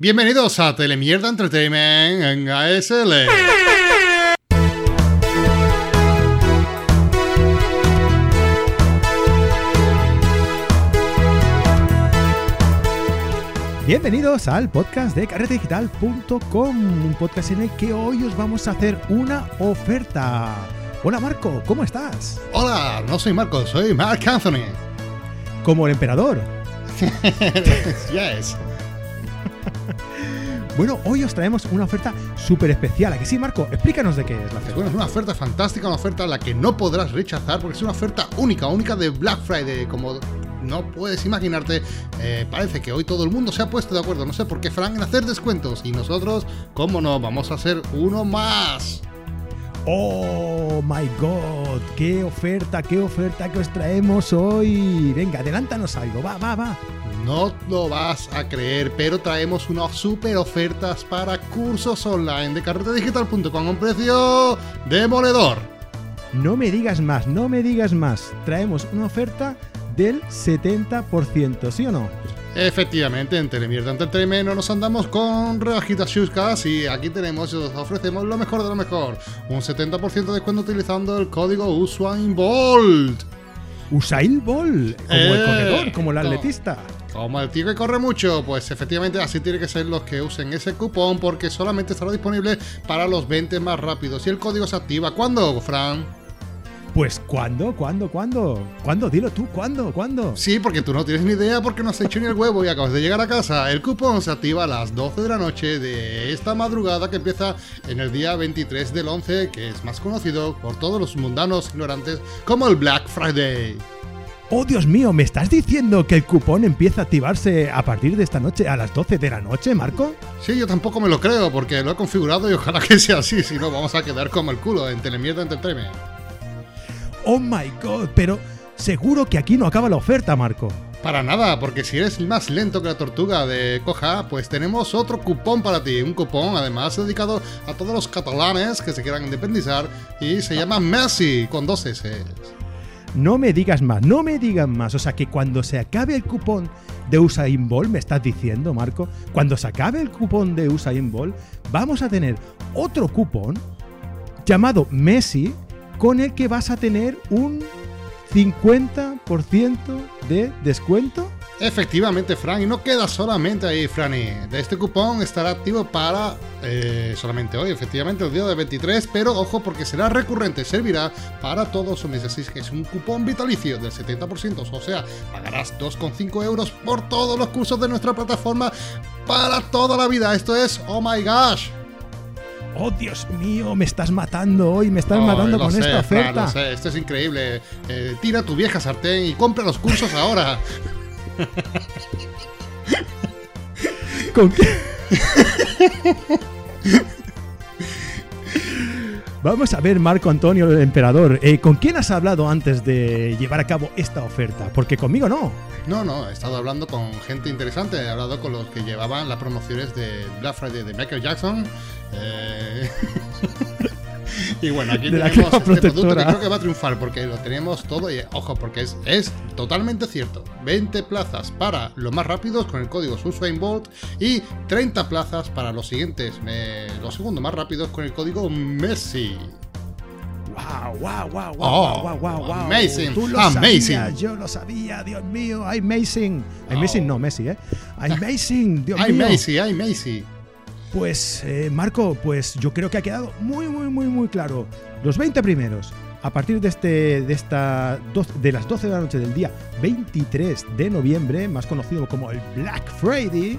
Bienvenidos a Telemierda Entertainment en ASL. Bienvenidos al podcast de carretedigital.com, un podcast en el que hoy os vamos a hacer una oferta. Hola Marco, ¿cómo estás? Hola, no soy Marco, soy Mark Anthony. Como el emperador. yes. Bueno, hoy os traemos una oferta súper especial. ¿A que sí, Marco? Explícanos de qué es la oferta. Bueno, es una oferta fantástica, una oferta a la que no podrás rechazar porque es una oferta única, única de Black Friday, como no puedes imaginarte. eh, parece que hoy todo el mundo se ha puesto de acuerdo, no sé por qué, Frank, en hacer descuentos. Y nosotros, cómo no, vamos a hacer uno más. Oh my god, qué oferta, qué oferta que os traemos hoy. Venga, adelántanos algo, va, va, va. No lo vas a creer, pero traemos unas super ofertas para cursos online de carretedigital.com a un precio demoledor. No me digas más, no me digas más. Traemos una oferta del 70%, ¿sí o no? Efectivamente, en Telemierda Entertainment no nos andamos con rebajitas chuscas y aquí tenemos y os ofrecemos lo mejor de lo mejor. Un 70% de descuento utilizando el código USWINEBOLT. Usain Bolt, como el Eh, corredor, como el atletista. Como el tío que corre mucho, pues efectivamente así tiene que ser los que usen ese cupón porque solamente estará disponible para los 20 más rápidos. Y el código se activa. ¿Cuándo, Fran? Pues ¿cuándo? ¿Cuándo? ¿Cuándo? ¿Cuándo? Dilo tú, ¿cuándo? ¿Cuándo? Sí, porque tú no tienes ni idea porque no has hecho ni el huevo y acabas de llegar a casa. El cupón se activa a las 12 de la noche de esta madrugada que empieza en el día 23 del 11, que es más conocido por todos los mundanos ignorantes como el Black Friday. Oh, Dios mío, ¿me estás diciendo que el cupón empieza a activarse a partir de esta noche a las 12 de la noche, Marco? Sí, yo tampoco me lo creo porque lo he configurado y ojalá que sea así, si no vamos a quedar como el culo en Telemierda Entertainment. Oh my god, pero seguro que aquí no acaba la oferta, Marco. Para nada, porque si eres más lento que la tortuga de Coja, pues tenemos otro cupón para ti. Un cupón además dedicado a todos los catalanes que se quieran independizar y se llama Messi con dos S. No me digas más, no me digas más. O sea que cuando se acabe el cupón de Usain Bolt, me estás diciendo, Marco, cuando se acabe el cupón de Usain Bolt, vamos a tener otro cupón llamado Messi con el que vas a tener un 50% de descuento. Efectivamente, Fran, y no queda solamente ahí, Franny. Este cupón estará activo para eh, solamente hoy, efectivamente, el día de 23, pero ojo porque será recurrente, servirá para todos los meses. Así que es un cupón vitalicio del 70%, o sea, pagarás 2,5 euros por todos los cursos de nuestra plataforma para toda la vida. Esto es, oh my gosh. Oh, Dios mío, me estás matando hoy, me estás matando con sé, esta Fran, oferta. lo sé, esto es increíble. Eh, tira tu vieja sartén y compra los cursos ahora. ¿Con qué? Vamos a ver, Marco Antonio, el emperador, eh, ¿con quién has hablado antes de llevar a cabo esta oferta? Porque conmigo no. No, no, he estado hablando con gente interesante, he hablado con los que llevaban las promociones de Black Friday de Michael Jackson. eh, y bueno, aquí tenemos este producto que creo que va a triunfar porque lo tenemos todo y ojo, porque es, es totalmente cierto. 20 plazas para los más rápidos con el código SUSAINBOLT y 30 plazas para los siguientes, eh, los segundos más rápidos con el código Messi. Wow, wow, wow, wow, Oh, wow, wow, wow. amazing, Tú lo amazing. sabías, yo lo sabía, Dios mío, amazing. Amazing no, Messi, ¿eh? Amazing, Dios ¡Ay, mío. ¡Ay, Messi! Pues, eh, Marco, pues yo creo que ha quedado muy, muy, muy, muy claro. Los 20 primeros, a partir de, este, de, esta, de las 12 de la noche del día 23 de noviembre, más conocido como el Black Friday,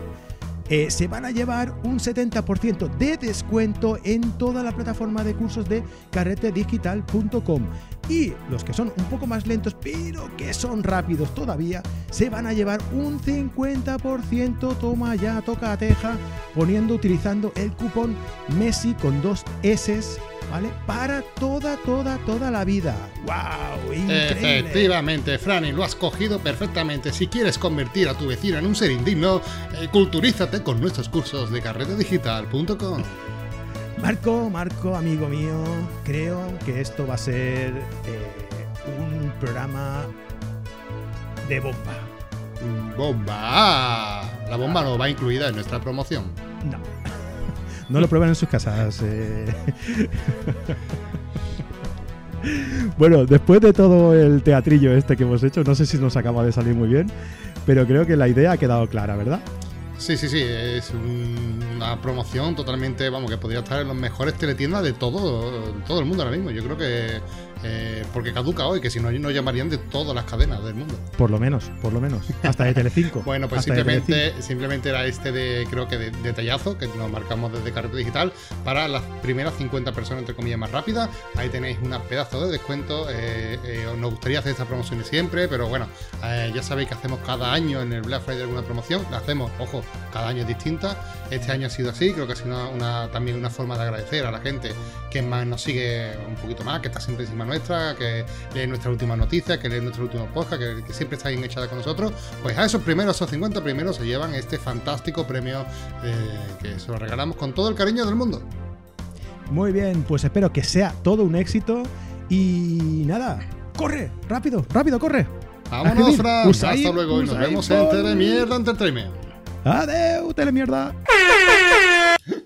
eh, se van a llevar un 70% de descuento en toda la plataforma de cursos de carretedigital.com. Y los que son un poco más lentos, pero que son rápidos todavía, se van a llevar un 50%, toma ya, toca a teja, poniendo, utilizando el cupón Messi con dos S, ¿vale? Para toda, toda, toda la vida. ¡Wow! Increíble. Efectivamente, Franny, lo has cogido perfectamente. Si quieres convertir a tu vecino en un ser indigno, eh, culturízate con nuestros cursos de carretedigital.com. Marco, Marco, amigo mío, creo que esto va a ser eh, un programa de bomba. ¡Bomba! La bomba no va incluida en nuestra promoción. No. No lo prueban en sus casas. eh. bueno, después de todo el teatrillo este que hemos hecho, no sé si nos acaba de salir muy bien, pero creo que la idea ha quedado clara, ¿verdad? Sí, sí, sí, es un- una promoción totalmente, vamos, que podría estar en los mejores teletiendas de todo, todo el mundo ahora mismo. Yo creo que, eh, porque caduca hoy, que si no, nos llamarían de todas las cadenas del mundo. Por lo menos, por lo menos. Hasta de Telecinco. Bueno, pues simplemente, simplemente era este de, creo que de, detallazo, que nos marcamos desde Carrete Digital, para las primeras 50 personas, entre comillas, más rápidas. Ahí tenéis una pedazo de descuento. eh, eh, nos gustaría hacer estas promociones siempre, pero bueno, eh, ya sabéis que hacemos cada año en el Black Friday alguna promoción. La hacemos, ojo, cada año es distinta. Este año ha sido así, creo que ha sido una, una- también una forma de agradecer a la gente que más nos sigue un poquito más, que está siempre encima nuestra, que lee nuestras últimas noticias, que lee nuestro último podcast, que, que siempre está bien echada con nosotros. Pues a esos primeros, esos 50 primeros, se llevan este fantástico premio eh, que se lo regalamos con todo el cariño del mundo. Muy bien, pues espero que sea todo un éxito. Y nada, corre, rápido, rápido, corre. Vámonos. Fran. Hasta luego y nos vemos en. Telemierda Entertainment. Adeu, telemierda.